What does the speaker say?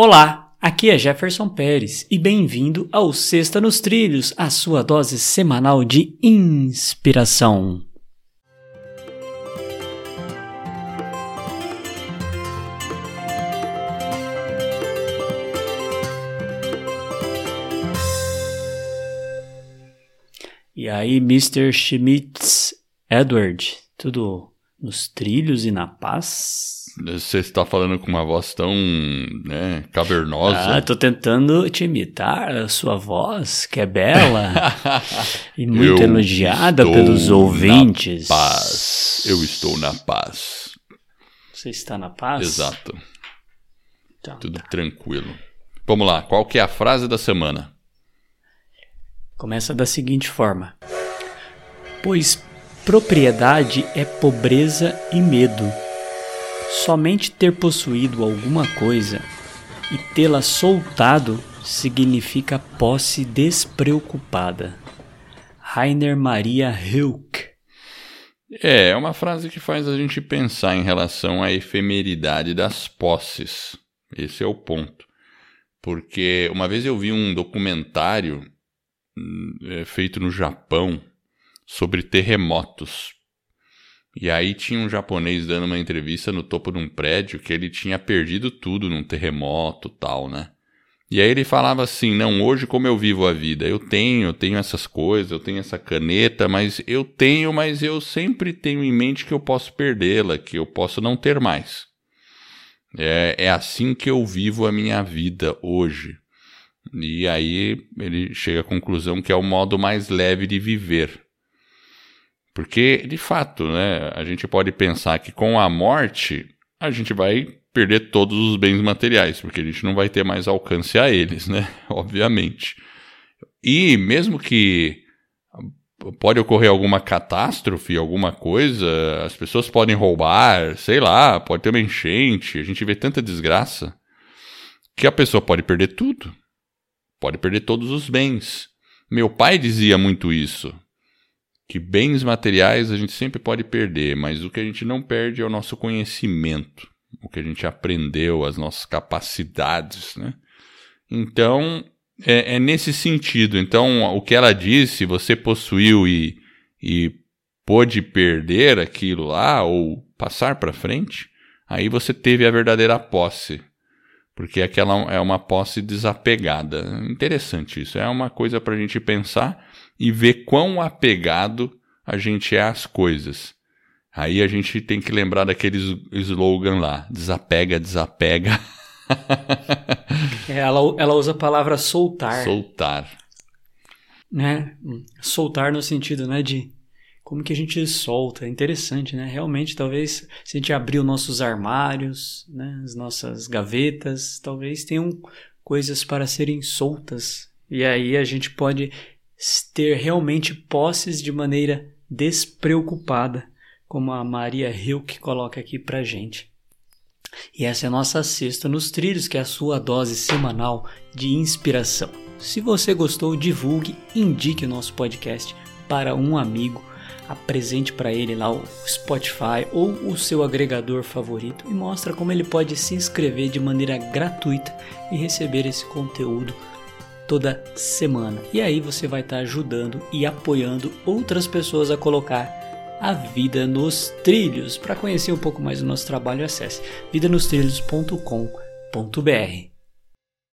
Olá, aqui é Jefferson Pérez e bem-vindo ao Sexta nos Trilhos, a sua dose semanal de inspiração. E aí, Mr. Schmitz Edward, tudo nos trilhos e na paz? Você está falando com uma voz tão né, cavernosa. Ah, tô tentando te imitar a sua voz, que é bela e muito Eu elogiada pelos ouvintes. Na paz. Eu estou na paz. Você está na paz? Exato. Então, Tudo tranquilo. Vamos lá. Qual que é a frase da semana? Começa da seguinte forma: Pois propriedade é pobreza e medo. Somente ter possuído alguma coisa e tê-la soltado significa posse despreocupada. Rainer Maria Rilke. É, é uma frase que faz a gente pensar em relação à efemeridade das posses. Esse é o ponto. Porque uma vez eu vi um documentário hum, é, feito no Japão sobre terremotos. E aí tinha um japonês dando uma entrevista no topo de um prédio que ele tinha perdido tudo num terremoto tal, né? E aí ele falava assim: não, hoje como eu vivo a vida, eu tenho, eu tenho essas coisas, eu tenho essa caneta, mas eu tenho, mas eu sempre tenho em mente que eu posso perdê-la, que eu posso não ter mais. É, é assim que eu vivo a minha vida hoje. E aí ele chega à conclusão que é o modo mais leve de viver. Porque, de fato, né, a gente pode pensar que com a morte a gente vai perder todos os bens materiais, porque a gente não vai ter mais alcance a eles, né? Obviamente. E mesmo que pode ocorrer alguma catástrofe, alguma coisa, as pessoas podem roubar, sei lá, pode ter uma enchente, a gente vê tanta desgraça que a pessoa pode perder tudo. Pode perder todos os bens. Meu pai dizia muito isso que bens materiais a gente sempre pode perder, mas o que a gente não perde é o nosso conhecimento, o que a gente aprendeu, as nossas capacidades, né? Então, é, é nesse sentido. Então, o que ela disse, você possuiu e, e pôde perder aquilo lá, ou passar para frente, aí você teve a verdadeira posse. Porque aquela é uma posse desapegada. Interessante isso. É uma coisa para a gente pensar e ver quão apegado a gente é às coisas. Aí a gente tem que lembrar daquele slogan lá: desapega, desapega. É, ela, ela usa a palavra soltar. Soltar. Né? Soltar no sentido né, de como que a gente solta. É interessante, né? Realmente, talvez, se a gente abrir os nossos armários, né, as nossas gavetas, talvez tenham coisas para serem soltas. E aí a gente pode ter realmente posses de maneira despreocupada, como a Maria Hilke coloca aqui pra gente. E essa é a nossa sexta nos trilhos, que é a sua dose semanal de inspiração. Se você gostou, divulgue, indique o nosso podcast para um amigo, apresente para ele lá o Spotify ou o seu agregador favorito e mostra como ele pode se inscrever de maneira gratuita e receber esse conteúdo toda semana. E aí você vai estar tá ajudando e apoiando outras pessoas a colocar a vida nos trilhos. Para conhecer um pouco mais do nosso trabalho, acesse vidanostrilhos.com.br.